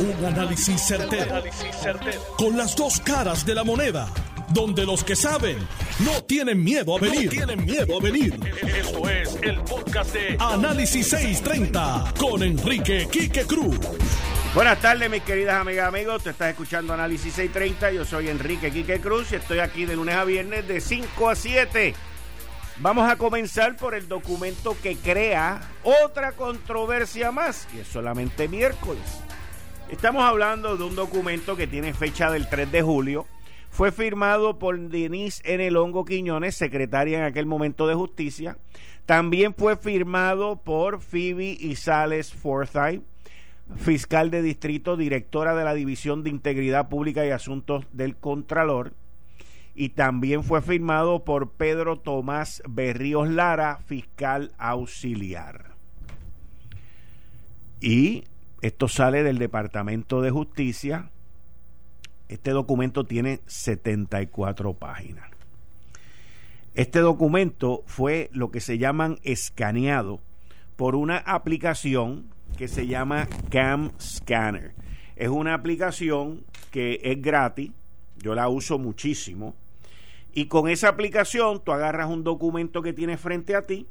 Un análisis certero, Con las dos caras de la moneda. Donde los que saben no tienen miedo a venir. tienen miedo a venir. Esto es el podcast de Análisis 630 con Enrique Quique Cruz. Buenas tardes, mis queridas amigas y amigos. Te estás escuchando Análisis 630. Yo soy Enrique Quique Cruz y estoy aquí de lunes a viernes de 5 a 7 Vamos a comenzar por el documento que crea otra controversia más, y es solamente miércoles. Estamos hablando de un documento que tiene fecha del 3 de julio. Fue firmado por Denise N. Longo Quiñones, secretaria en aquel momento de justicia. También fue firmado por Phoebe Isales Forsyth, fiscal de distrito, directora de la División de Integridad Pública y Asuntos del Contralor y también fue firmado por Pedro Tomás Berríos Lara, fiscal auxiliar. Y esto sale del Departamento de Justicia. Este documento tiene 74 páginas. Este documento fue lo que se llaman escaneado por una aplicación que se llama Cam Scanner. Es una aplicación que es gratis, yo la uso muchísimo y con esa aplicación tú agarras un documento que tienes frente a ti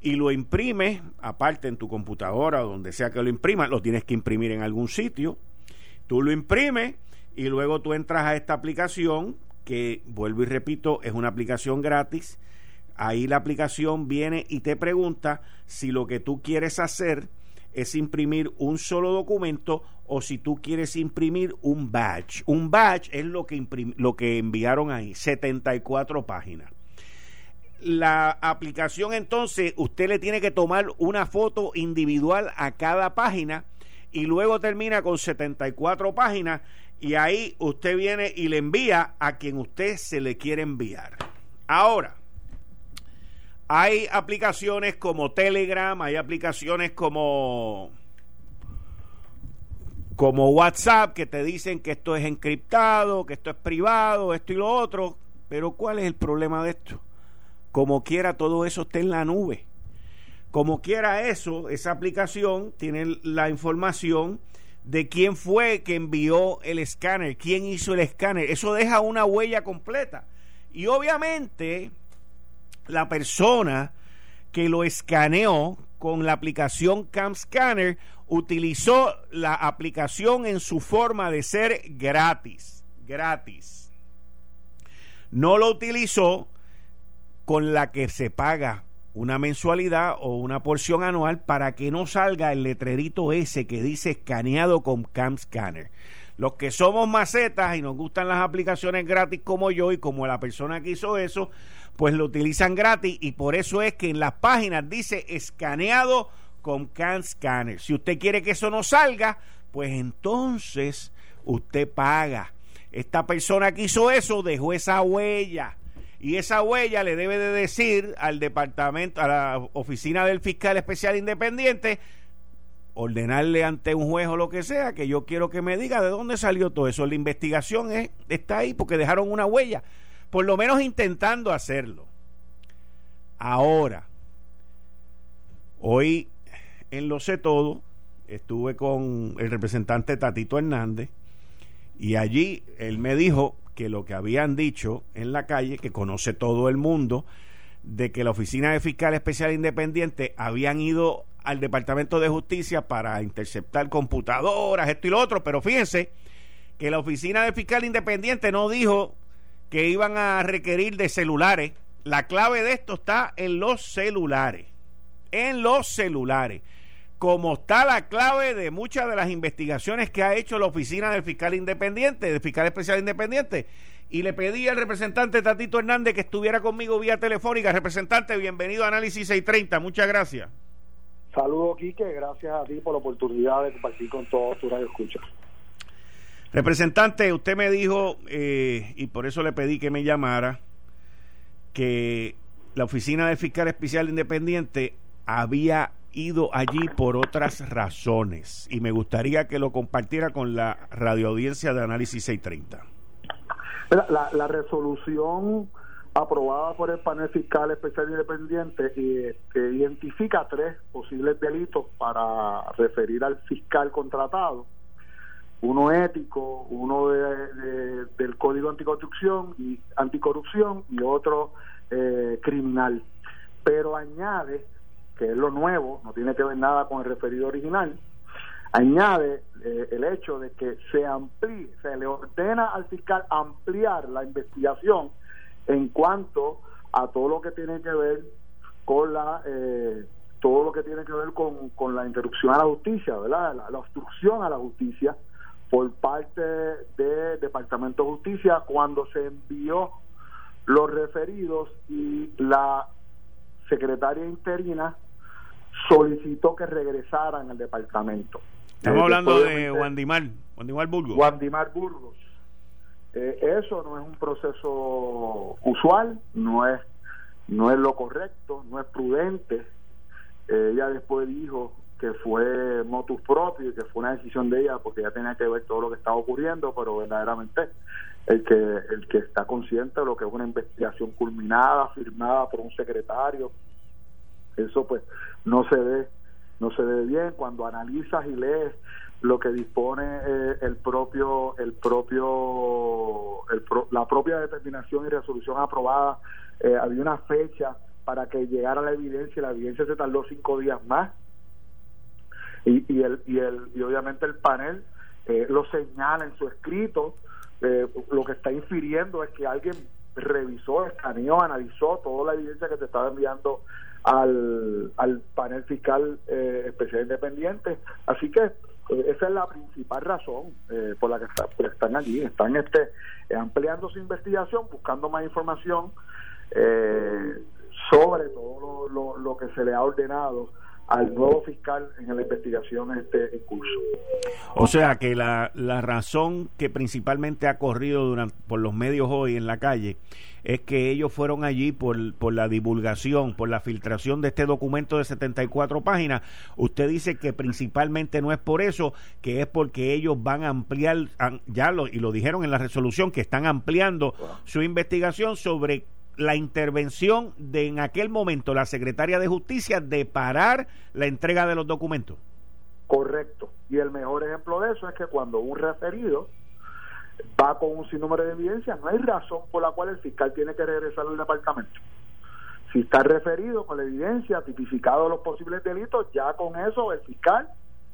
y lo imprimes, aparte en tu computadora o donde sea que lo imprimas, lo tienes que imprimir en algún sitio. Tú lo imprimes y luego tú entras a esta aplicación que, vuelvo y repito, es una aplicación gratis. Ahí la aplicación viene y te pregunta si lo que tú quieres hacer es imprimir un solo documento o si tú quieres imprimir un batch. Un batch es lo que, lo que enviaron ahí, 74 páginas. La aplicación entonces, usted le tiene que tomar una foto individual a cada página y luego termina con 74 páginas y ahí usted viene y le envía a quien usted se le quiere enviar. Ahora, hay aplicaciones como Telegram, hay aplicaciones como como WhatsApp que te dicen que esto es encriptado, que esto es privado, esto y lo otro, pero ¿cuál es el problema de esto? Como quiera todo eso está en la nube. Como quiera eso, esa aplicación tiene la información de quién fue que envió el escáner, quién hizo el escáner. Eso deja una huella completa. Y obviamente la persona que lo escaneó con la aplicación Cam Scanner utilizó la aplicación en su forma de ser gratis, gratis. No lo utilizó con la que se paga una mensualidad o una porción anual para que no salga el letrerito ese que dice escaneado con Cam Scanner. Los que somos macetas y nos gustan las aplicaciones gratis como yo y como la persona que hizo eso, pues lo utilizan gratis y por eso es que en las páginas dice escaneado con Can Scanner. Si usted quiere que eso no salga, pues entonces usted paga. Esta persona que hizo eso dejó esa huella y esa huella le debe de decir al departamento, a la oficina del fiscal especial independiente, ordenarle ante un juez o lo que sea, que yo quiero que me diga de dónde salió todo eso. La investigación está ahí porque dejaron una huella por lo menos intentando hacerlo. Ahora, hoy en Lo Sé Todo estuve con el representante Tatito Hernández y allí él me dijo que lo que habían dicho en la calle, que conoce todo el mundo, de que la Oficina de Fiscal Especial Independiente habían ido al Departamento de Justicia para interceptar computadoras, esto y lo otro, pero fíjense que la Oficina de Fiscal Independiente no dijo que iban a requerir de celulares. La clave de esto está en los celulares. En los celulares. Como está la clave de muchas de las investigaciones que ha hecho la oficina del fiscal independiente, del fiscal especial independiente. Y le pedí al representante Tatito Hernández que estuviera conmigo vía telefónica. Representante, bienvenido a Análisis 630. Muchas gracias. Saludos, Quique. Gracias a ti por la oportunidad de compartir con todos tus radio escuchas. Representante, usted me dijo, eh, y por eso le pedí que me llamara, que la oficina del fiscal especial independiente había ido allí por otras razones y me gustaría que lo compartiera con la radioaudiencia de Análisis 630. La, la resolución aprobada por el panel fiscal especial independiente y, que identifica tres posibles delitos para referir al fiscal contratado uno ético, uno de, del Código Anticorrupción y anticorrupción y otro eh, criminal. Pero añade, que es lo nuevo, no tiene que ver nada con el referido original, añade eh, el hecho de que se amplíe, se le ordena al fiscal ampliar la investigación en cuanto a todo lo que tiene que ver con la eh, todo lo que tiene que ver con, con la interrupción a la justicia, ¿verdad? La, obstrucción a la justicia por parte del Departamento de Justicia cuando se envió los referidos y la secretaria interina solicitó que regresaran al departamento. Estamos hablando de Wandimar, Wandimar Burgos. Wandimar Burgos. Eh, eso no es un proceso usual, no es no es lo correcto, no es prudente. Eh, ella después dijo que fue motus propio y que fue una decisión de ella porque ella tenía que ver todo lo que estaba ocurriendo, pero verdaderamente el que el que está consciente de lo que es una investigación culminada, firmada por un secretario, eso pues no se ve no se ve bien. Cuando analizas y lees lo que dispone eh, el propio el propio la propia determinación y resolución aprobada eh, había una fecha para que llegara la evidencia y la evidencia se tardó cinco días más. Y, y el y el y obviamente el panel eh, lo señala en su escrito lo que está infiriendo es que alguien revisó, escaneó, analizó toda la evidencia que se estaba enviando al, al panel fiscal eh, especial independiente. Así que eh, esa es la principal razón eh, por la que están allí. Están este, ampliando su investigación, buscando más información sobre todo lo, lo, que se le ha ordenado al nuevo fiscal en la investigación este en curso. O sea que la, la razón que principalmente ha corrido durante, por los medios hoy en la calle es que ellos fueron allí por, por la divulgación, por la filtración de este documento de 74 páginas. Usted dice que principalmente no es por eso, que es porque ellos van a ampliar, ya lo, y lo dijeron en la resolución, que están ampliando su investigación sobre la intervención de en aquel momento la secretaria de justicia de parar la entrega de los documentos. Correcto. Y el mejor ejemplo de eso es que cuando un referido va con un sinnúmero de evidencia, no hay razón por la cual el fiscal tiene que regresar al departamento. Si está referido con la evidencia, tipificado los posibles delitos, ya con eso el fiscal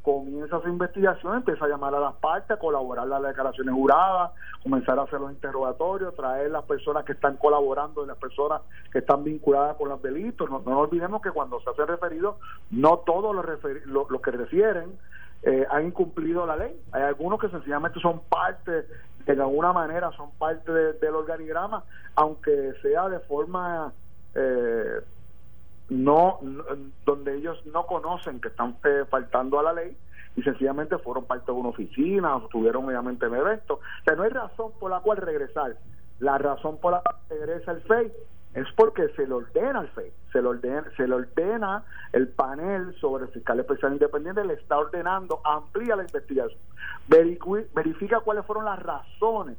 comienza su investigación, empieza a llamar a las partes, a colaborar las declaraciones juradas, comenzar a hacer los interrogatorios, traer las personas que están colaborando y las personas que están vinculadas con los delitos. No, no olvidemos que cuando se hace referido, no todos los, los, que refieren eh, han incumplido la ley. Hay algunos que sencillamente son parte de alguna manera son parte del organigrama, aunque sea de forma eh, no, donde ellos no conocen que están eh, faltando a la ley y sencillamente fueron parte de una oficina o tuvieron obviamente un evento. O sea, no hay razón por la cual regresar. La razón por la cual regresa el FEI es porque se le ordena al FEI, se le ordena, se le ordena el panel sobre el fiscal especial independiente, le está ordenando, amplía la investigación, verifica cuáles fueron las razones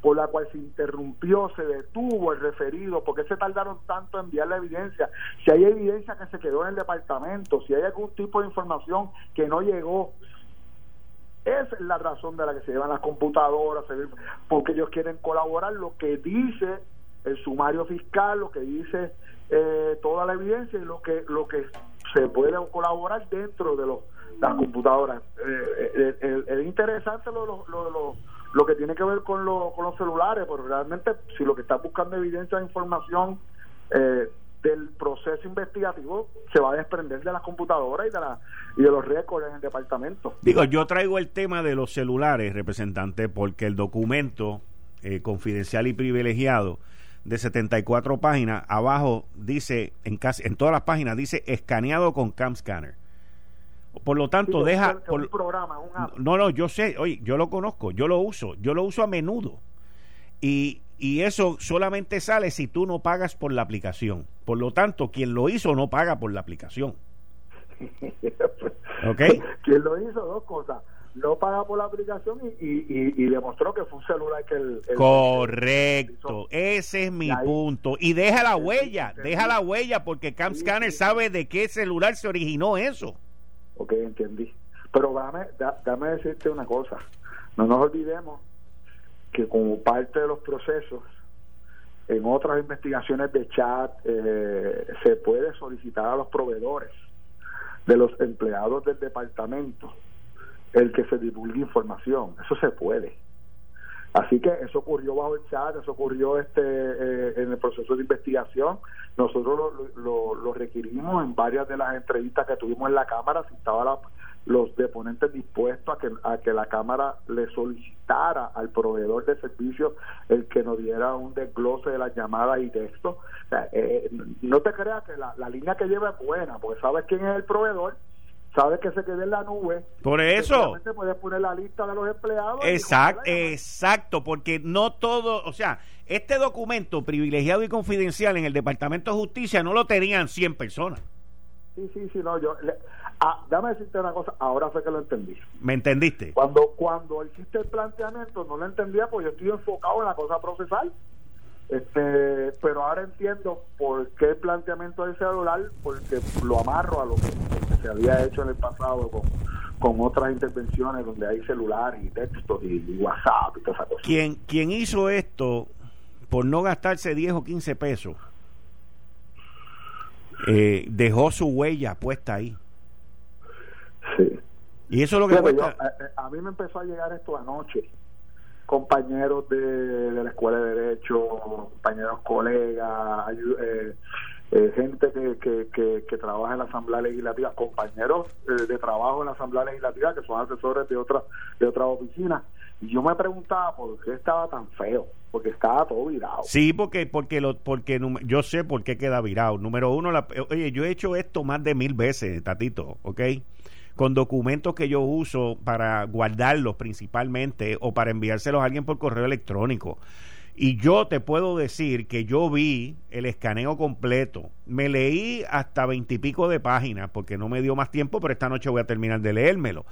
por las cuales se interrumpió, se detuvo el referido, por qué se tardaron tanto en enviar la evidencia, si hay evidencia que se quedó en el departamento, si hay algún tipo de información que no llegó. Esa es la razón de la que se llevan las computadoras, porque ellos quieren colaborar lo que dice el sumario fiscal, lo que dice eh, toda la evidencia y lo que lo que se puede colaborar dentro de los, las computadoras. Eh, eh es interesante lo, lo, lo, lo, que tiene que ver con, con los celulares, pero realmente si lo que está buscando evidencia e información eh, del proceso investigativo se va a desprender de las computadoras y de, la, y de los récords en el departamento. Digo, yo traigo el tema de los celulares, representante, porque el documento confidencial y privilegiado de 74 páginas, abajo dice, en, casi, en todas las páginas dice escaneado con Cam Scanner. Por lo tanto, deja... un programa, No, no, yo sé, oye, yo lo conozco, yo lo uso, yo lo uso a menudo. Y, y eso solamente sale si tú no pagas por la aplicación. Por lo tanto, quien lo hizo no paga por la aplicación. ¿Ok? Quien lo hizo, dos cosas no paga por la aplicación y, demostró que fue un celular que el... Correcto, ese es mi punto. Y deja la huella, deja la huella porque Cam Scanner sabe de qué celular se originó eso. Ok, entendí. Pero dame, dame decirte una cosa. No nos olvidemos que como parte de los procesos, en otras investigaciones de chat, eh, se puede solicitar a los proveedores de los empleados del departamento el que se divulgue información. Eso se puede. Así que eso ocurrió bajo el chat, eso ocurrió este eh, en el proceso de investigación. Nosotros lo, lo, requerimos en varias de las entrevistas que tuvimos en la Cámara, si estaban los deponentes dispuestos a que, a que la Cámara le solicitara al proveedor de servicios el que nos diera un desglose de las llamadas y textos. Eh, no te creas que la, la línea que lleva es buena, porque sabes quién es el proveedor sabes que se quede en la nube. Por eso. puedes poner la lista de los empleados. Exacto, exacto, porque no todo, o sea, este documento privilegiado y confidencial en el Departamento de Justicia no lo tenían 100 personas. Sí, sí, sí, no, yo... ah, dame decirte una cosa, ahora sé que lo entendí. ¿Me entendiste? Cuando, cuando hiciste el planteamiento no lo entendía porque yo estoy enfocado en la cosa procesal. Este, pero ahora entiendo por qué el planteamiento del celular, porque lo amarro a lo que, se había hecho en el pasado con, con otras intervenciones donde hay celular y textos y, WhatsApp y todas esas cosas. Quien, quien hizo esto por no gastarse 10 o 15 pesos, eh, dejó su huella puesta ahí. Sí. Y eso es lo que cuesta. a, a, mí me empezó a llegar esto anoche compañeros de, la escuela de derecho, compañeros colegas, eh, eh, gente que, que, que, trabaja en la Asamblea Legislativa, compañeros eh, de trabajo en la Asamblea Legislativa que son asesores de otras de otras oficinas. Y yo me preguntaba por qué estaba tan feo, porque estaba todo virado. Sí, porque porque lo, porque yo sé por qué queda virado. Número uno, la, oye, yo he hecho esto más de mil veces, Tatito, ¿ok? Con documentos que yo uso para guardarlos principalmente o para enviárselos a alguien por correo electrónico. Y yo te puedo decir que yo vi el escaneo completo. Me leí hasta veintipico de páginas porque no me dio más tiempo, pero esta noche voy a terminar de leérmelo.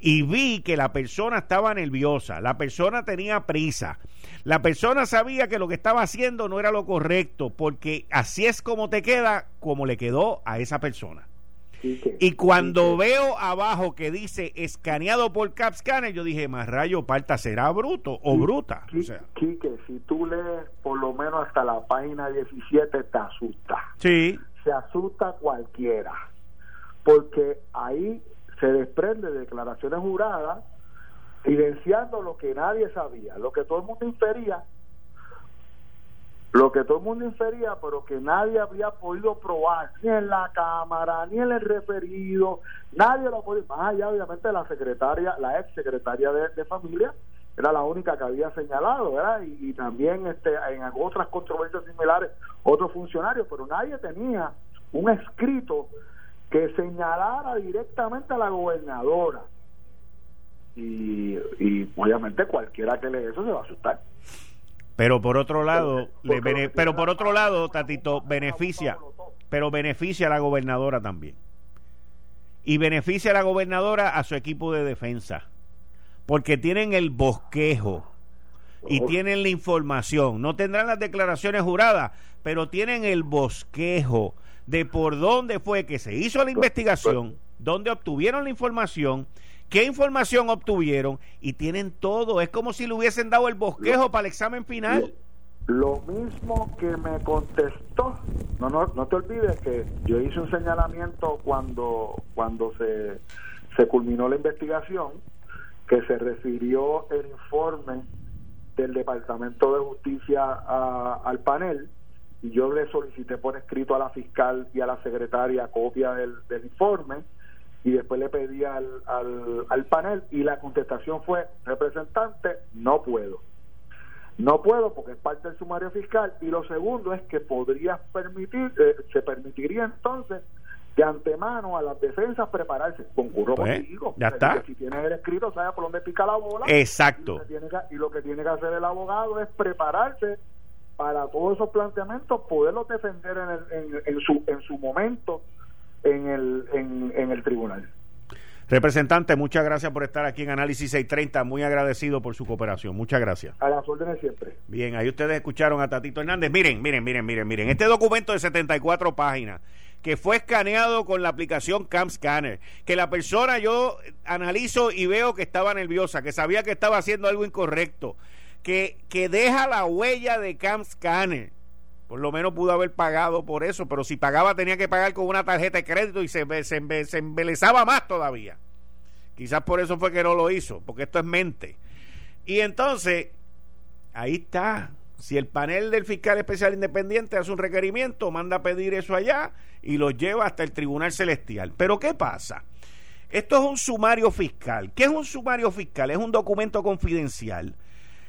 Y vi que la persona estaba nerviosa, la persona tenía prisa, la persona sabía que lo que estaba haciendo no era lo correcto, porque así es como te queda, como le quedó a esa persona y cuando veo abajo que dice escaneado por CapScanner, yo dije, más rayo parta, ¿será bruto o bruta? o sea. Quique, si tú lees por lo menos hasta la página 17, te asusta. Sí. Se asusta cualquiera. Porque ahí se desprende declaraciones juradas evidenciando lo que nadie sabía, lo que todo el mundo infería lo que todo el mundo infería, pero que nadie había podido probar, ni en la Cámara, ni en el referido, nadie lo podía, más allá obviamente la secretaria, la ex secretaria de, familia, era la única que había señalado, ¿verdad? Y, también este, en otras controversias similares, otros funcionarios, pero nadie tenía un escrito que señalara directamente a la gobernadora. Y, y obviamente cualquiera que lee eso se va a asustar. Pero por otro lado, pero por otro lado, Tatito, beneficia, pero beneficia a la gobernadora también. Y beneficia a la gobernadora a su equipo de defensa. Porque tienen el bosquejo y tienen la información. No tendrán las declaraciones juradas, pero tienen el bosquejo de por dónde fue que se hizo la investigación, dónde obtuvieron la información qué información obtuvieron y tienen todo. Es como si le hubiesen dado el bosquejo para el examen final. Lo, mismo que me contestó, no, no, no te olvides que yo hice un señalamiento cuando, cuando se, se culminó la investigación, que se refirió el informe del Departamento de Justicia al panel y yo le solicité por escrito a la fiscal y a la secretaria copia del, del informe y después le pedí al, al, panel y la contestación fue, representante, no puedo. No puedo porque es parte del sumario fiscal y lo segundo es que podría permitir, eh, se permitiría entonces de antemano a las defensas prepararse. Concurro pues, contigo. Ya está. Si tienes el escrito, sabe por dónde pica la bola. Exacto. Y lo, que tiene que, hacer el abogado es prepararse para todos esos planteamientos, poderlos defender en, el, en, su, en su momento en el, en, el tribunal. Representante, muchas gracias por estar aquí en Análisis 630. Muy agradecido por su cooperación. Muchas gracias. A las órdenes siempre. Bien, ahí ustedes escucharon a Tatito Hernández. Miren, miren, miren, miren, miren. Este documento de 74 páginas que fue escaneado con la aplicación Cam Scanner, que la persona yo analizo y veo que estaba nerviosa, que sabía que estaba haciendo algo incorrecto, que, que deja la huella de Cam Scanner. Por lo menos pudo haber pagado por eso, pero si pagaba tenía que pagar con una tarjeta de crédito y se, se, se embelezaba más todavía. Quizás por eso fue que no lo hizo, porque esto es mente. Y entonces, ahí está. Si el panel del fiscal especial independiente hace un requerimiento, manda a pedir eso allá y lo lleva hasta el Tribunal Celestial. Pero ¿qué pasa? Esto es un sumario fiscal. ¿Qué es un sumario fiscal? Es un documento confidencial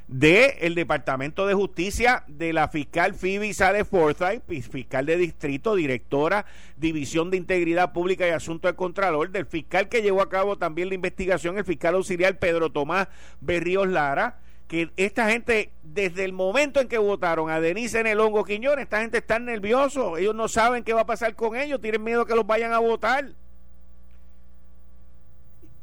del el Departamento de Justicia de la fiscal Phoebe Sale Forsyth, fiscal de distrito, directora, División de Integridad Pública y Asuntos del Contralor, del fiscal que llevó a cabo también la investigación, el fiscal auxiliar Pedro Tomás Berríos Lara, que esta gente, desde el momento en que votaron a Denise en el hongo Quiñones, esta gente está nervioso, ellos no saben qué va a pasar con ellos, tienen miedo que los vayan a votar.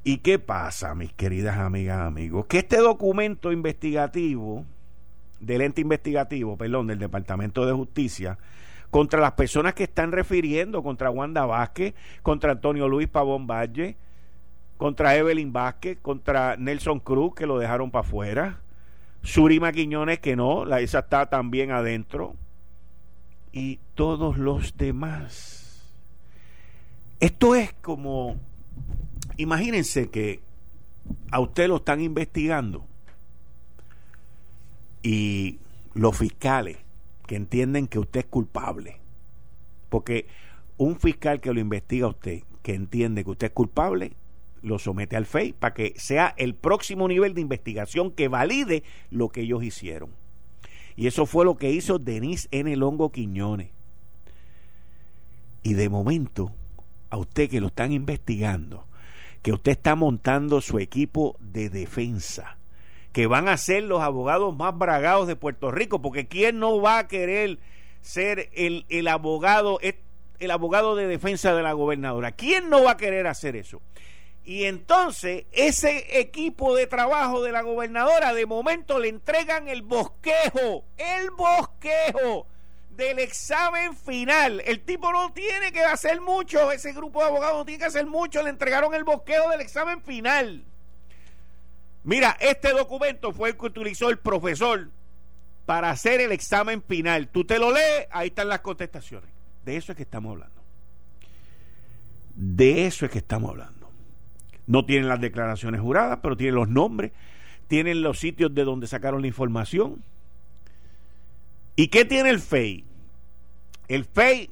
¿Y qué pasa, mis queridas amigas, amigos? Que este documento investigativo, del ente investigativo, perdón, del Departamento de Justicia, contra las personas que están refiriendo, contra Wanda Vázquez, contra Antonio Luis Pavón Valle, contra Evelyn Vázquez, contra Nelson Cruz, que lo dejaron para afuera, Surima Quiñones, que no, la, esa está también adentro, y todos los demás. Esto es como Imagínense que a usted lo están investigando y los fiscales que entienden que usted es culpable, porque un fiscal que lo investiga a usted, que entiende que usted es culpable, lo somete al FEI para que sea el próximo nivel de investigación que valide lo que ellos hicieron. Y eso fue lo que hizo Denise N. Longo Quiñones. Y de momento, a usted que lo están investigando, que usted está montando su equipo de defensa, que van a ser los abogados más bragados de Puerto Rico, porque ¿quién no va a querer ser el, el abogado, el abogado de defensa de la gobernadora? ¿Quién no va a querer hacer eso? Y entonces ese equipo de trabajo de la gobernadora de momento le entregan el bosquejo, el bosquejo del examen final. El tipo no tiene que hacer mucho, ese grupo de abogados no tiene que hacer mucho, le entregaron el bosqueo del examen final. Mira, este documento fue el que utilizó el profesor para hacer el examen final. Tú te lo lees, ahí están las contestaciones. De eso es que estamos hablando. De eso es que estamos hablando. No tienen las declaraciones juradas, pero tienen los nombres, tienen los sitios de donde sacaron la información ¿Y qué tiene el FEI? El FEI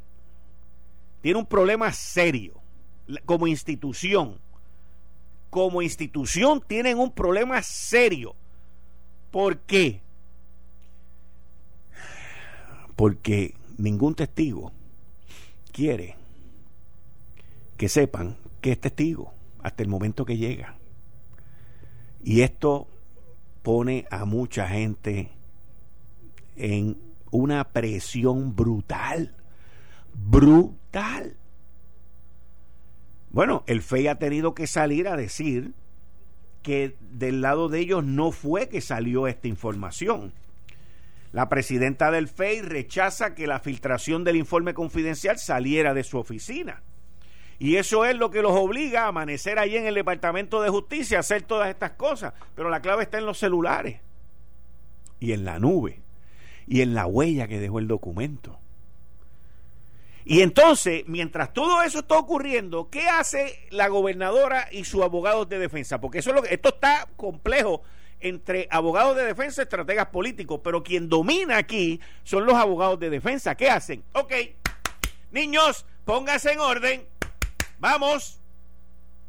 tiene un problema serio como institución. Como institución tienen un problema serio. ¿Por qué? Porque ningún testigo quiere que sepan que es testigo hasta el momento que llega. Y esto pone a mucha gente en una presión brutal, brutal. Bueno, el FEI ha tenido que salir a decir que del lado de ellos no fue que salió esta información. La presidenta del FEI rechaza que la filtración del informe confidencial saliera de su oficina. Y eso es lo que los obliga a amanecer ahí en el Departamento de Justicia a hacer todas estas cosas. Pero la clave está en los celulares y en la nube y en la huella que dejó el documento. Y entonces, mientras todo eso está ocurriendo, ¿qué hace la gobernadora y su abogado de defensa? Porque eso es lo que, esto está complejo entre abogados de defensa y estrategas políticos, pero quien domina aquí son los abogados de defensa. ¿Qué hacen? Ok, niños, pónganse en orden, vamos,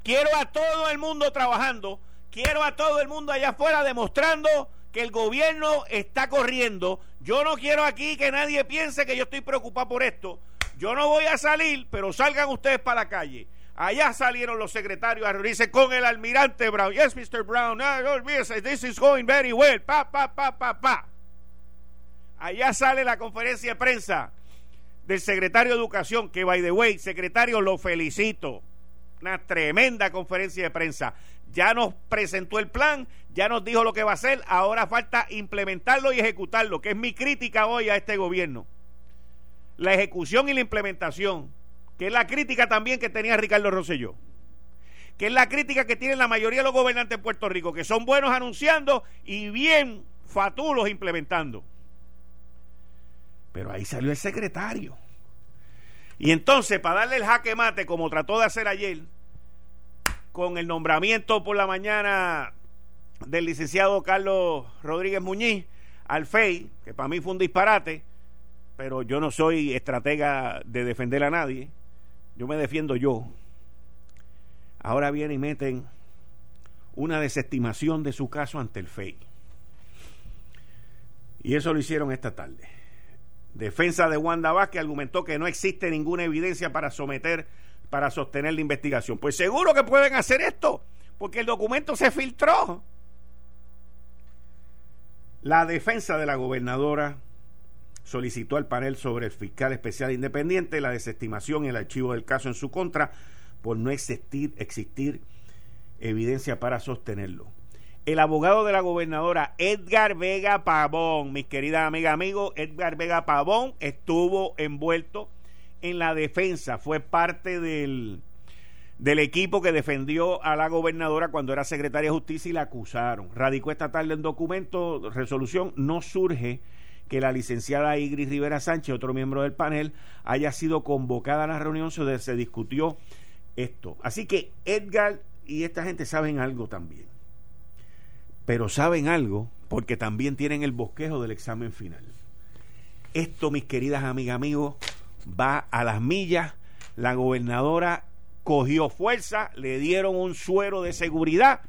quiero a todo el mundo trabajando, quiero a todo el mundo allá afuera demostrando que el gobierno está corriendo. Yo no quiero aquí que nadie piense que yo estoy preocupado por esto. Yo no voy a salir, pero salgan ustedes para la calle. Allá salieron los secretarios a reunirse con el almirante Brown. Yes, Mr. Brown. No, no this is going very well. Pa, pa, pa, pa, pa. Allá sale la conferencia de prensa del secretario de Educación, que by the way, secretario, lo felicito. Una tremenda conferencia de prensa ya nos presentó el plan, ya nos dijo lo que va a hacer, ahora falta implementarlo y ejecutarlo, que es mi crítica hoy a este gobierno. La ejecución y la implementación, que es la crítica también que tenía Ricardo Rosselló, que es la crítica que tienen la mayoría de los gobernantes de Puerto Rico, que son buenos anunciando y bien fatulos implementando. Pero ahí salió el secretario. Y entonces, para darle el jaque mate, como trató de hacer ayer, con el nombramiento por la mañana del licenciado Carlos Rodríguez Muñiz al FEI, que para mí fue un disparate, pero yo no soy estratega de defender a nadie, yo me defiendo yo. Ahora vienen y meten una desestimación de su caso ante el FEI. Y eso lo hicieron esta tarde. Defensa de Wanda Vázquez argumentó que no existe ninguna evidencia para someter, para sostener la investigación. Pues seguro que pueden hacer esto, porque el documento se filtró. La defensa de la gobernadora solicitó al panel sobre el fiscal especial independiente la desestimación y el archivo del caso en su contra por no existir, evidencia para sostenerlo. El abogado de la gobernadora Edgar Vega Pavón, mis queridas amigas, amigos, Edgar Vega Pavón estuvo envuelto en la defensa, fue parte del, del equipo que defendió a la gobernadora cuando era secretaria de justicia y la acusaron. Radicó esta tarde en documento, resolución, no surge que la licenciada Igris Rivera Sánchez, otro miembro del panel, haya sido convocada a la reunión donde se discutió esto. Así que Edgar y esta gente saben algo también. Pero saben algo porque también tienen el bosquejo del examen final. Esto, mis queridas amigas, amigos, va a las millas. La gobernadora cogió fuerza, le dieron un suero de seguridad,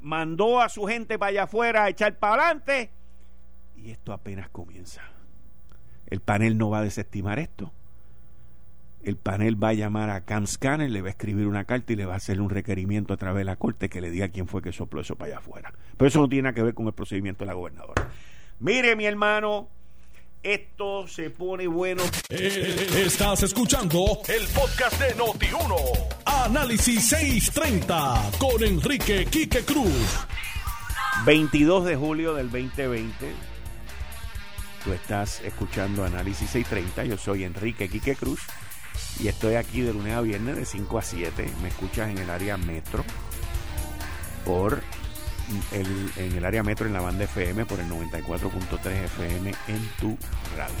mandó a su gente para allá afuera a echar para adelante y esto apenas comienza. El panel no va a desestimar esto. El panel va a llamar a Cam Scanner, le va a escribir una carta y le va a hacer un requerimiento a través de la corte que le diga quién fue que sopló eso para allá afuera. Pero eso no tiene nada que ver con el procedimiento de la gobernadora. Mire, mi hermano, esto se pone bueno. Eh, estás escuchando el podcast de Noti1. Análisis 630 con Enrique Quique Cruz. 22 de julio del 2020 Tú estás escuchando Análisis 630. Yo soy Enrique Quique Cruz y estoy aquí de lunes a viernes de 5 a 7. Me escuchas en el área metro por el, en el área metro en la banda FM por el 94.3 FM en tu radio.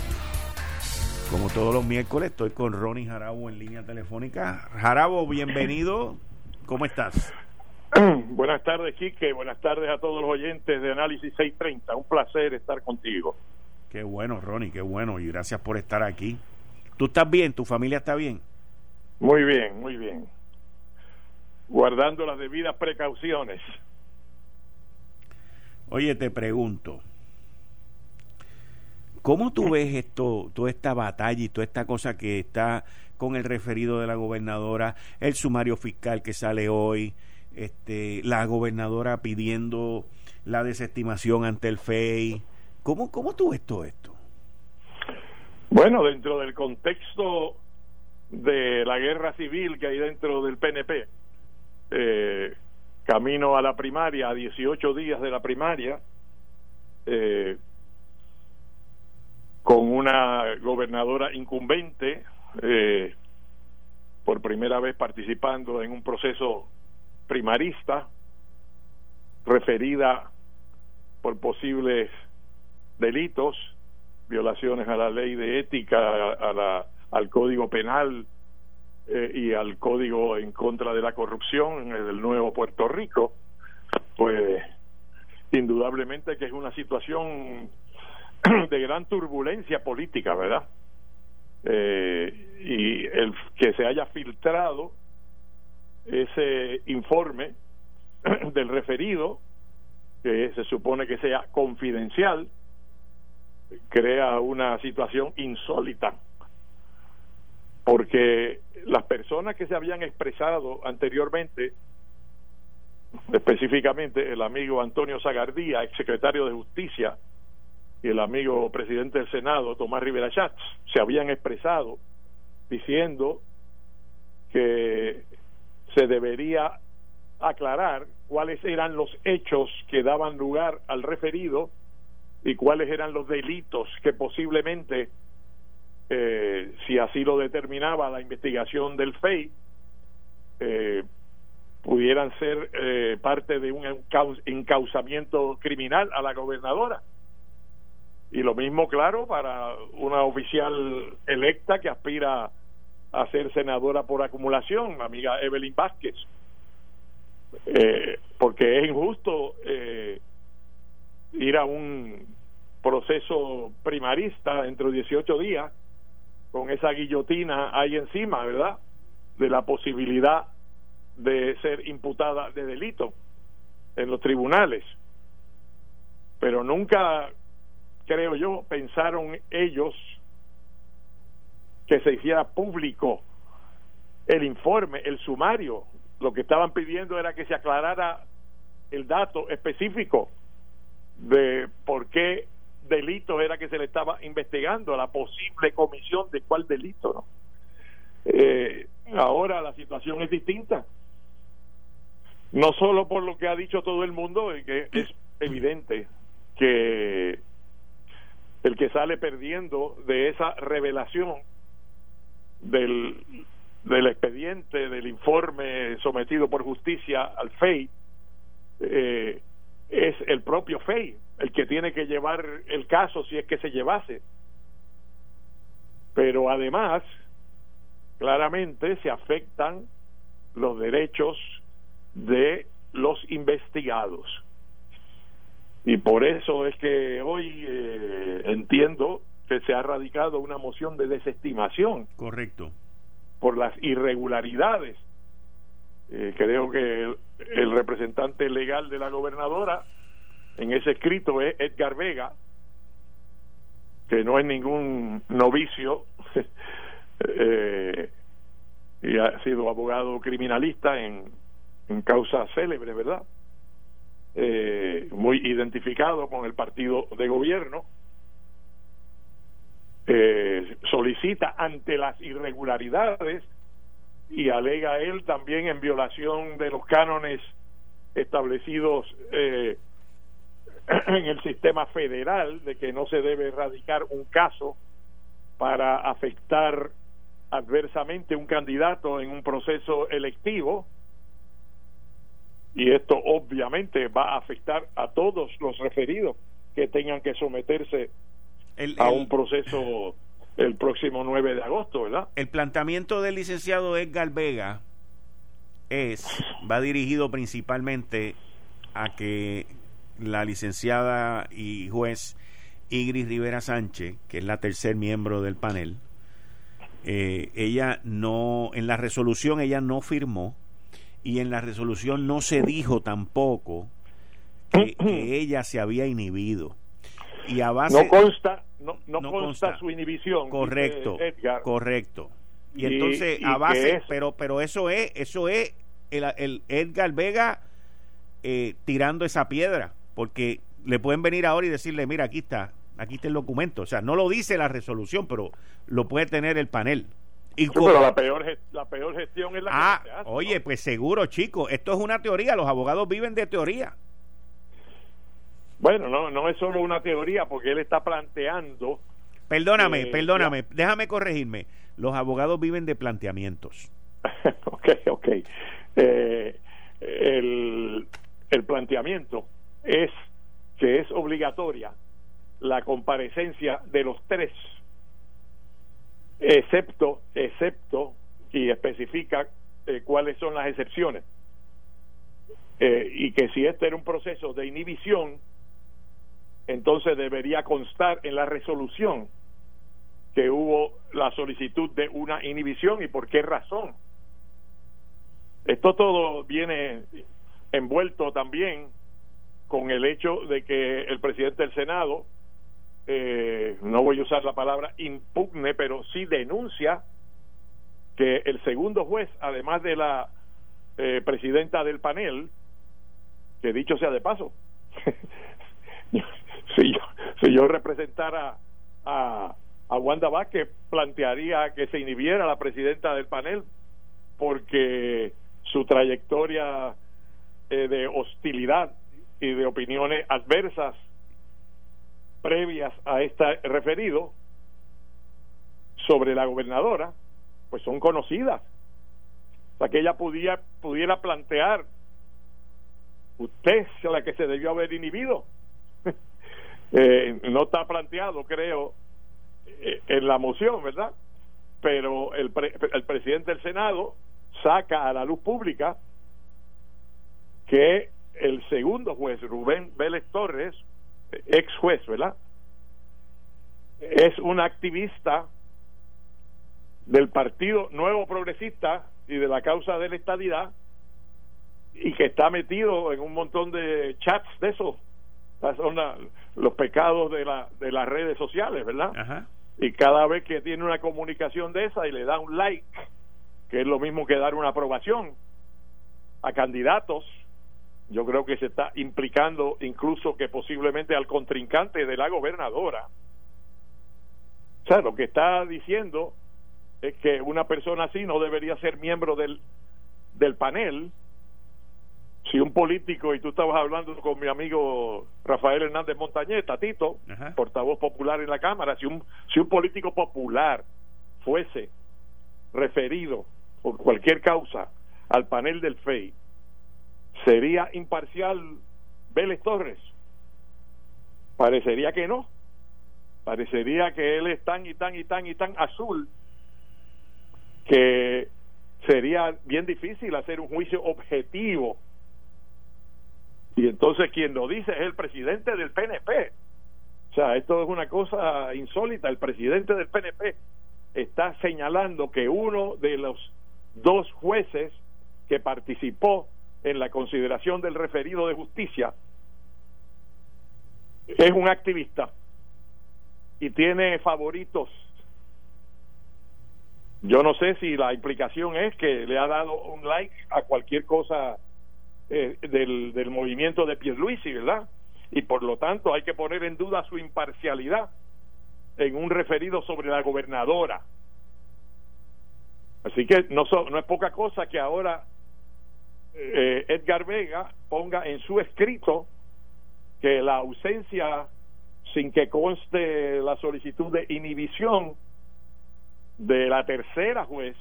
Como todos los miércoles, estoy con Ronnie Jarabo en línea telefónica. Jarabo, bienvenido. ¿Cómo estás? Buenas tardes, Quique. Buenas tardes a todos los oyentes de Análisis 630. Un placer estar contigo. Qué bueno, Ronnie, qué bueno. Y gracias por estar aquí. ¿Tú estás bien? ¿Tu familia está bien? Muy bien, muy bien. Guardando las debidas precauciones. Oye, te pregunto, ¿cómo tú ves esto, toda esta batalla y toda esta cosa que está con el referido de la gobernadora, el sumario fiscal que sale hoy, este, la gobernadora pidiendo la desestimación ante el FEI? ¿Cómo, cómo tú ves todo esto? Bueno, dentro del contexto de la guerra civil que hay dentro del PNP, eh, camino a la primaria, a 18 días de la primaria, eh, con una gobernadora incumbente, eh, por primera vez participando en un proceso primarista, referida por posibles delitos, violaciones a la ley de ética, a la, al código penal eh, y al código en contra de la corrupción del nuevo Puerto Rico, pues indudablemente que es una situación de gran turbulencia política, ¿verdad? Eh, y el que se haya filtrado ese informe del referido, que se supone que sea confidencial, crea una situación insólita porque las personas que se habían expresado anteriormente específicamente el amigo Antonio Zagardía, exsecretario de Justicia, y el amigo presidente del Senado, Tomás Rivera Schatz, se habían expresado diciendo que se debería aclarar cuáles eran los hechos que daban lugar al referido y cuáles eran los delitos que posiblemente eh, si así lo determinaba la investigación del FEI, eh, pudieran ser eh, parte de un encauzamiento criminal a la gobernadora. Y lo mismo, claro, para una oficial electa que aspira a ser senadora por acumulación, amiga Evelyn Vázquez. Eh, porque es injusto eh, ir a un proceso primarista dentro de 18 días con esa guillotina ahí encima, ¿verdad? De la posibilidad de ser imputada de delito en los tribunales. Pero nunca, creo yo, pensaron ellos que se hiciera público el informe, el sumario. Lo que estaban pidiendo era que se aclarara el dato específico de por qué delito era que se le estaba investigando, la posible comisión de cuál delito, ¿no? Eh, ahora la situación es distinta. No solo por lo que ha dicho todo el mundo, que es evidente que el que sale perdiendo de esa revelación del, del expediente, del informe sometido por justicia al FEI, eh, es el propio FEI el que tiene que llevar el caso si es que se llevase. Pero además, claramente se afectan los derechos de los investigados. Y por eso es que hoy eh, entiendo que se ha radicado una moción de desestimación. Correcto. Por las irregularidades. Eh, creo que el, representante legal de la gobernadora en ese escrito es Edgar Vega, que no es ningún novicio eh, y ha sido abogado criminalista en, en causas célebres, ¿verdad? Eh, muy identificado con el partido de gobierno eh, solicita ante las irregularidades y alega él también en violación de los cánones establecidos eh, en el sistema federal de que no se debe erradicar un caso para afectar adversamente un candidato en un proceso electivo. Y esto obviamente va a afectar a todos los referidos que tengan que someterse a un proceso el próximo 9 de agosto, ¿verdad? El planteamiento del licenciado Edgar Vega es, va dirigido principalmente a que la licenciada y juez Igris Rivera Sánchez, que es la tercer miembro del panel, eh, ella no, en la resolución ella no firmó y en la resolución no se dijo tampoco que ella se había inhibido y a base no consta no, no, consta, su inhibición correcto correcto. Y, entonces a base pero pero eso es eso es el, el Edgar Vega eh, tirando esa piedra porque le pueden venir ahora y decirle mira aquí está aquí está el documento o sea no lo dice la resolución pero lo puede tener el panel. Y pero la peor, la peor gestión es la ah, oye, pues seguro, chicos, esto es una teoría, los abogados viven de teoría. Bueno, no, no es solo una teoría, porque él está planteando. Perdóname, perdóname, déjame corregirme. Los abogados viven de planteamientos. ok, ok. Eh, el, el planteamiento es que es obligatoria la comparecencia de los tres, excepto, excepto, y especifica eh, cuáles son las excepciones. Eh, y que si este era un proceso de inhibición, entonces debería constar en la resolución que hubo la solicitud de una inhibición y por qué razón. Esto todo viene envuelto también con el hecho de que el presidente del Senado, eh, no voy a usar la palabra impugne, pero sí denuncia que el segundo juez, además de la eh, presidenta del panel, que dicho sea de paso, si yo, representara a, a Wanda Vázquez, plantearía que se inhibiera la presidenta del panel, porque su trayectoria eh, de hostilidad y de opiniones adversas previas a este referido sobre la gobernadora, pues son conocidas. O sea, que ella pudiera, pudiera plantear, usted es la que se debió haber inhibido. Eh, no está planteado, creo, eh, en la moción, ¿verdad? Pero el, el presidente del Senado saca a la luz pública que el segundo juez, Rubén Vélez Torres, ex juez, ¿verdad? Es un activista del Partido Nuevo Progresista y de la causa de la estadidad y que está metido en un montón de chats de esos son los pecados de, la, de las redes sociales, ¿verdad? Y cada vez que tiene una comunicación de esa y le da un like, que es lo mismo que dar una aprobación a candidatos, yo creo que se está implicando incluso que posiblemente al contrincante de la gobernadora. O sea, lo que está diciendo es que una persona así no debería ser miembro del, del panel. Si un político, y tú estabas hablando con mi amigo Rafael Hernández Montañeta, Tito, portavoz popular en la Cámara, si un, si un político popular fuese referido por cualquier causa al panel del FEI, ¿Sería imparcial Vélez Torres? Parecería que no. Parecería que él es tan y tan y tan y tan azul que sería bien difícil hacer un juicio objetivo. Y entonces quien lo dice es el presidente del PNP. O sea, esto es una cosa insólita. El presidente del PNP está señalando que uno de los dos jueces que participó en la consideración del referido de justicia es un activista y tiene favoritos. Yo no sé si la implicación es que le ha dado un like a cualquier cosa eh, del, movimiento de Pierluisi, ¿verdad? Y por lo tanto hay que poner en duda su imparcialidad en un referido sobre la gobernadora. Así que no, no es poca cosa que ahora eh, Edgar Vega ponga en su escrito que la ausencia sin que conste la solicitud de inhibición de la tercera juez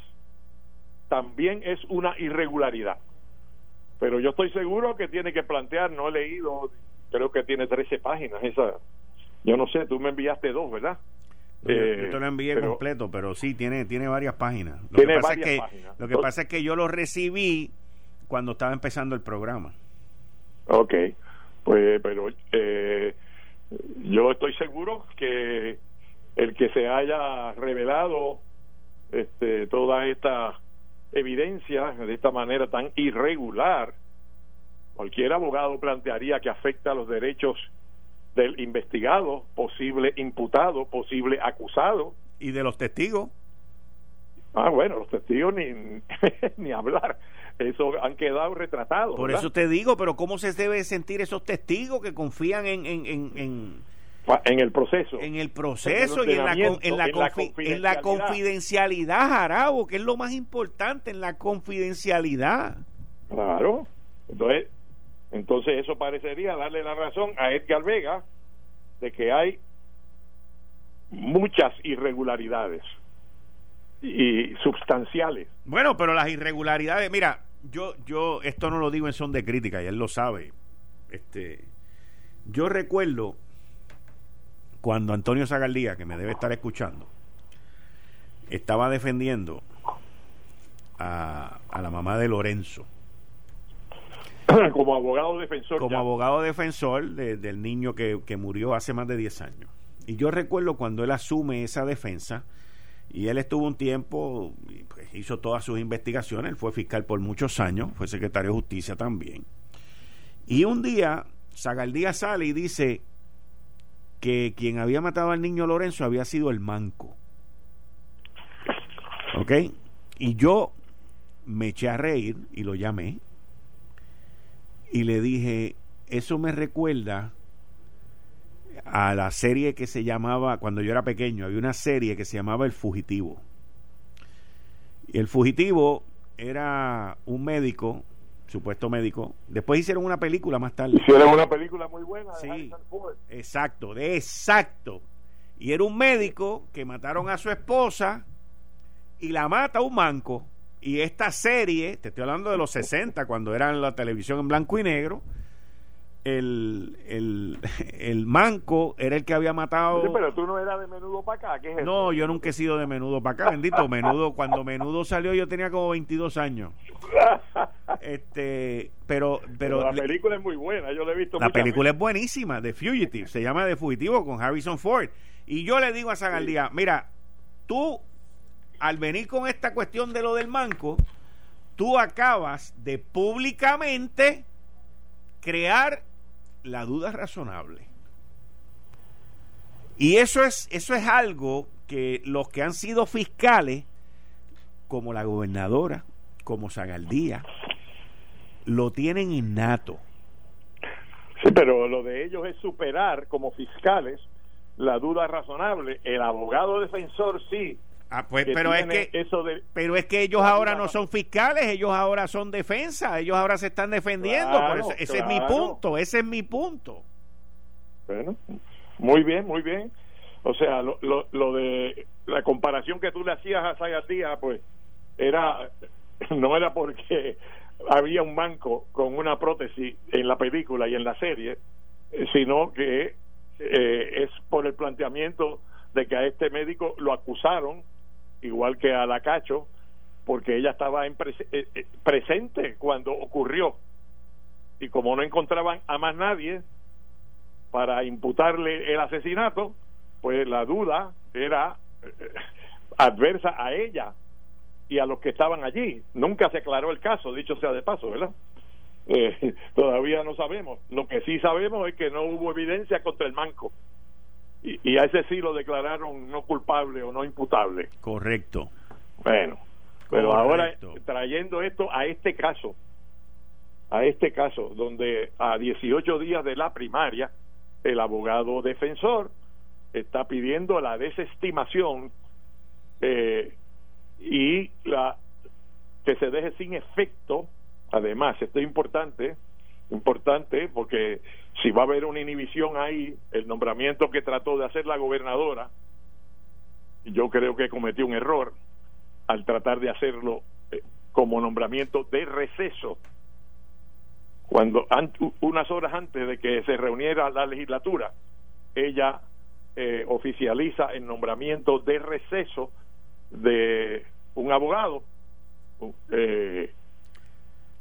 también es una irregularidad. Pero yo estoy seguro que tiene que plantear, no he leído, creo que tiene 13 páginas esa. Yo no sé, tú me enviaste dos, ¿verdad? yo, te lo envié completo, pero sí, tiene, tiene varias páginas. Lo, que, pasa es que, lo que pasa es que yo lo recibí cuando estaba empezando el programa. Ok, pues pero eh, yo estoy seguro que el que se haya revelado este, toda esta evidencia de esta manera tan irregular, cualquier abogado plantearía que afecta a los derechos del investigado, posible imputado, posible acusado. ¿Y de los testigos? Ah, bueno, los testigos ni, ni hablar eso han quedado retratados. Por eso te digo, pero ¿cómo se debe sentir esos testigos que confían en, en, en, en el proceso. En el proceso y en la, en, la, en la confidencialidad, Jarabo, que es lo más importante, en la confidencialidad. Claro. Entonces, entonces eso parecería darle la razón a Edgar Vega de que hay muchas irregularidades y sustanciales. Bueno, pero las irregularidades, mira, yo, yo, esto no lo digo en son de crítica, y él lo sabe. Este, yo recuerdo cuando Antonio Zagaldía, que me debe estar escuchando, estaba defendiendo a, a la mamá de Lorenzo. Como abogado defensor. Como abogado defensor del niño que, que murió hace más de 10 años. Y yo recuerdo cuando él asume esa defensa, y él estuvo un tiempo, pues, hizo todas sus investigaciones, él fue fiscal por muchos años, fue secretario de justicia también. Y un día, Zagaldía sale y dice que quien había matado al niño Lorenzo había sido el manco. ¿Ok? Y yo me eché a reír y lo llamé y le dije, eso me recuerda a la serie que se llamaba, cuando yo era pequeño, había una serie que se llamaba El Fugitivo. Y el Fugitivo era un médico, supuesto médico. Después hicieron una película más tarde. Hicieron una película muy buena. sí, exacto, de exacto. Y era un médico que mataron a su esposa y la mata un manco. Y esta serie, te estoy hablando de los 60, cuando era en la televisión en blanco y negro, el, el, el, manco era el que había matado. Sí, pero tú no eras de menudo para acá. ¿qué es no, yo nunca he sido de menudo para acá, bendito. Menudo, cuando menudo salió, yo tenía como 22 años. este, pero, pero, la película es muy buena, yo la he visto. La película es buenísima, The Fugitive, se llama The Fugitivo con Harrison Ford. Y yo le digo a Zagaldía, mira, tú, al venir con esta cuestión de lo del manco, tú acabas de públicamente crear la duda razonable. Y eso es, eso es algo que los que han sido fiscales, como la gobernadora, como Zagaldía, lo tienen innato. Sí, pero lo de ellos es superar como fiscales la duda razonable. El abogado defensor sí, Ah, pues, pero es que eso de, pero es que ellos ahora no son fiscales, ellos ahora son defensa, ellos ahora se están defendiendo, por eso, ese es mi punto, ese es mi punto. Bueno, muy bien, muy bien. O sea, lo, lo, de la comparación que tú le hacías a Zagatía, pues era no era porque había un manco con una prótesis en la película y en la serie, sino que eh, es por el planteamiento de que a este médico lo acusaron igual que a la Cacho, porque ella estaba en eh, eh, presente cuando ocurrió. Y como no encontraban a más nadie para imputarle el asesinato, pues la duda era eh, adversa a ella y a los que estaban allí. Nunca se aclaró el caso, dicho sea de paso, ¿verdad? todavía no sabemos. Lo que sí sabemos es que no hubo evidencia contra el manco y, a ese sí lo declararon no culpable o no imputable. Correcto. Bueno, pero ahora trayendo esto a este caso, a este caso, donde a 18 días de la primaria, el abogado defensor está pidiendo la desestimación eh, y la que se deje sin efecto, además, esto es importante, importante porque si va a haber una inhibición ahí, el nombramiento que trató de hacer la gobernadora, yo creo que cometió un error al tratar de hacerlo eh, como nombramiento de receso, cuando unas horas antes de que se reuniera la legislatura, ella eh, oficializa el nombramiento de receso de un abogado eh,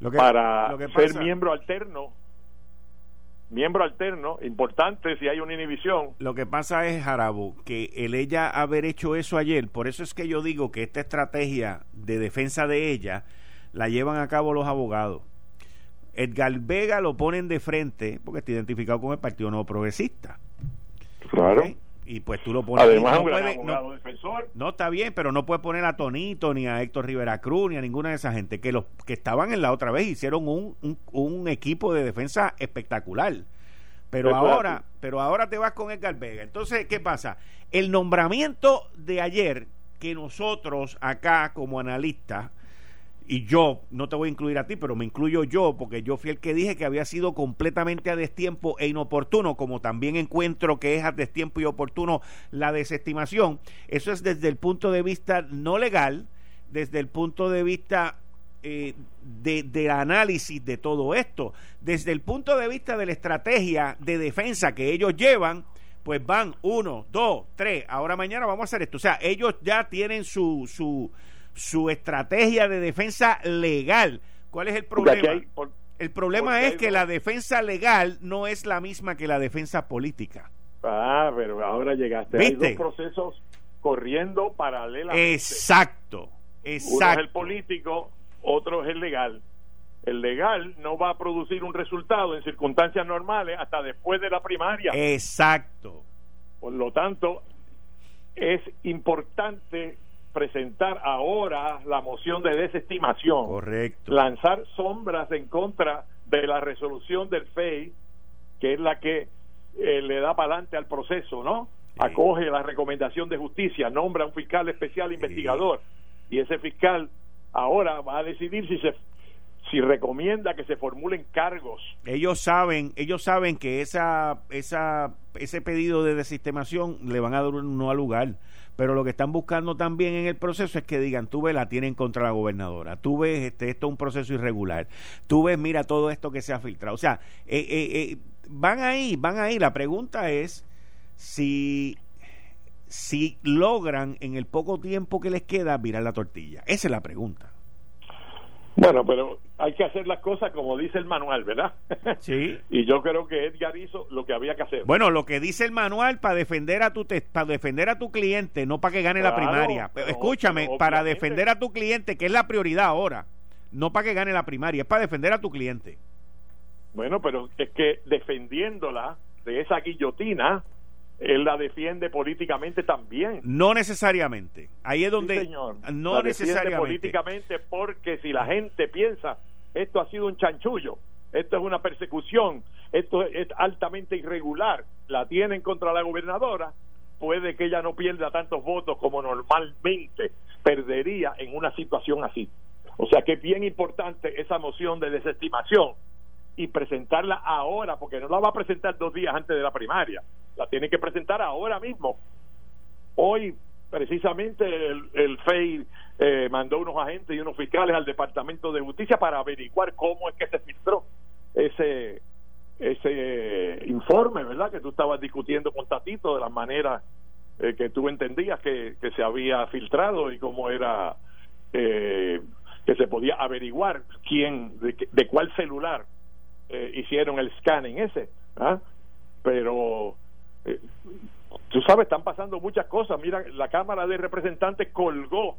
para ser miembro alterno miembro alterno, importante si hay una inhibición. Lo que pasa es, Jarabo, que el ella haber hecho eso ayer, por eso es que yo digo que esta estrategia de defensa de ella la llevan a cabo los abogados. Edgar Vega lo ponen de frente porque está identificado con el Partido Nuevo Progresista. Claro. Y pues tú lo pones. Además, no, defensor. No está bien, pero no puedes poner a Tonito, ni a Héctor Rivera Cruz, ni a ninguna de esa gente que los que estaban en la otra vez hicieron un, un, equipo de defensa espectacular. Pero ahora, pero ahora te vas con Edgar Vega. Entonces, ¿qué pasa? El nombramiento de ayer que nosotros acá como analistas y yo, no te voy a incluir a ti, pero me incluyo yo, porque yo fui el que dije que había sido completamente a destiempo e inoportuno, como también encuentro que es a destiempo y oportuno la desestimación. Eso es desde el punto de vista no legal, desde el punto de vista eh, de, de, análisis de todo esto, desde el punto de vista de la estrategia de defensa que ellos llevan, pues van uno, dos, tres, ahora mañana vamos a hacer esto. O sea, ellos ya tienen su, su, su estrategia de defensa legal. ¿Cuál es el problema? el problema es que la defensa legal no es la misma que la defensa política. Ah, pero ahora llegaste. Hay dos procesos corriendo paralelamente. Exacto, exacto. Uno es el político, otro es el legal. El legal no va a producir un resultado en circunstancias normales hasta después de la primaria. Exacto. Por lo tanto, es importante presentar ahora la moción de desestimación. Correcto. Lanzar sombras en contra de la resolución del FEI, que es la que eh, le da para adelante al proceso, ¿no? Acoge la recomendación de justicia, nombra un fiscal especial investigador y ese fiscal ahora va a decidir si se si recomienda que se formulen cargos. Ellos saben, ellos saben que esa, esa, ese pedido de desistemación le van a dar un no al lugar. Pero lo que están buscando también en el proceso es que digan, tú ves, la tienen contra la gobernadora, tú ves, este, esto es un proceso irregular, tú ves, mira todo esto que se ha filtrado. O sea, eh, eh, eh, van ahí, van ahí. La pregunta es si si logran en el poco tiempo que les queda virar la tortilla. Esa es la pregunta. Bueno, pero hay que hacer las cosas como dice el manual, ¿verdad? Sí. y yo creo que Edgar hizo lo que había que hacer. Bueno, lo que dice el manual para defender a tu para defender a tu cliente, no para que gane la primaria. Escúchame, para defender a tu cliente, que es la prioridad ahora, no para que gane la primaria, es para defender a tu cliente. Bueno, pero es que defendiéndola de esa guillotina, él la defiende políticamente también. No necesariamente. Ahí es donde. señor. No necesariamente. políticamente porque si la gente piensa, esto ha sido un chanchullo, esto es una persecución, esto es altamente irregular, la tienen contra la gobernadora, puede que ella no pierda tantos votos como normalmente perdería en una situación así. O sea que es bien importante esa moción de desestimación y presentarla ahora, porque no la va a presentar dos días antes de la primaria, la tiene que presentar ahora mismo. Hoy, precisamente, el, el FEI eh, mandó unos agentes y unos fiscales al Departamento de Justicia para averiguar cómo es que se filtró ese ese informe, ¿verdad? Que tú estabas discutiendo con Tatito de la manera eh, que tú entendías que, que, se había filtrado y cómo era eh, que se podía averiguar quién, de, de cuál celular eh, hicieron el scanning ese, ¿ah? pero eh, tú sabes, están pasando muchas cosas. Mira, la Cámara de Representantes colgó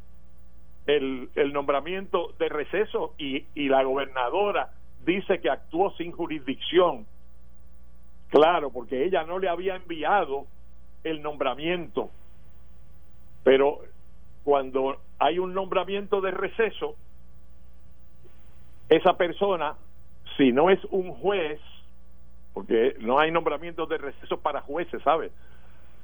el, el nombramiento de receso y, y la gobernadora dice que actuó sin jurisdicción. Claro, porque ella no le había enviado el nombramiento. Pero cuando hay un nombramiento de receso, esa persona si no es un juez, porque no hay nombramientos de receso para jueces, ¿sabes?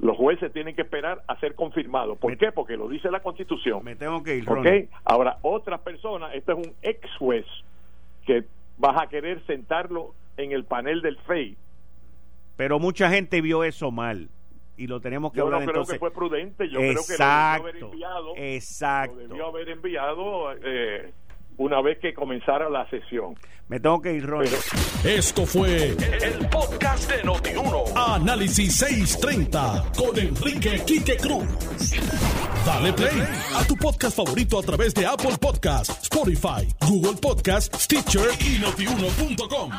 Los jueces tienen que esperar a ser confirmados. ¿Por qué? Porque lo dice la Constitución. Me tengo que ir, ¿Okay? Ahora, otras personas, este es un ex juez que vas a querer sentarlo en el panel del FEI. Pero mucha gente vio eso mal y lo tenemos que yo hablar no creo entonces. que fue prudente yo creo que lo debió haber enviado exacto lo debió haber enviado eh, una vez que comenzara la sesión. Me tengo que ir, Ronnie. Esto fue el, podcast de Notiuno. Análisis 630 con Enrique Quique Cruz. Dale play a tu podcast favorito a través de Apple Podcasts, Spotify, Google Podcasts, Stitcher y notiuno.com.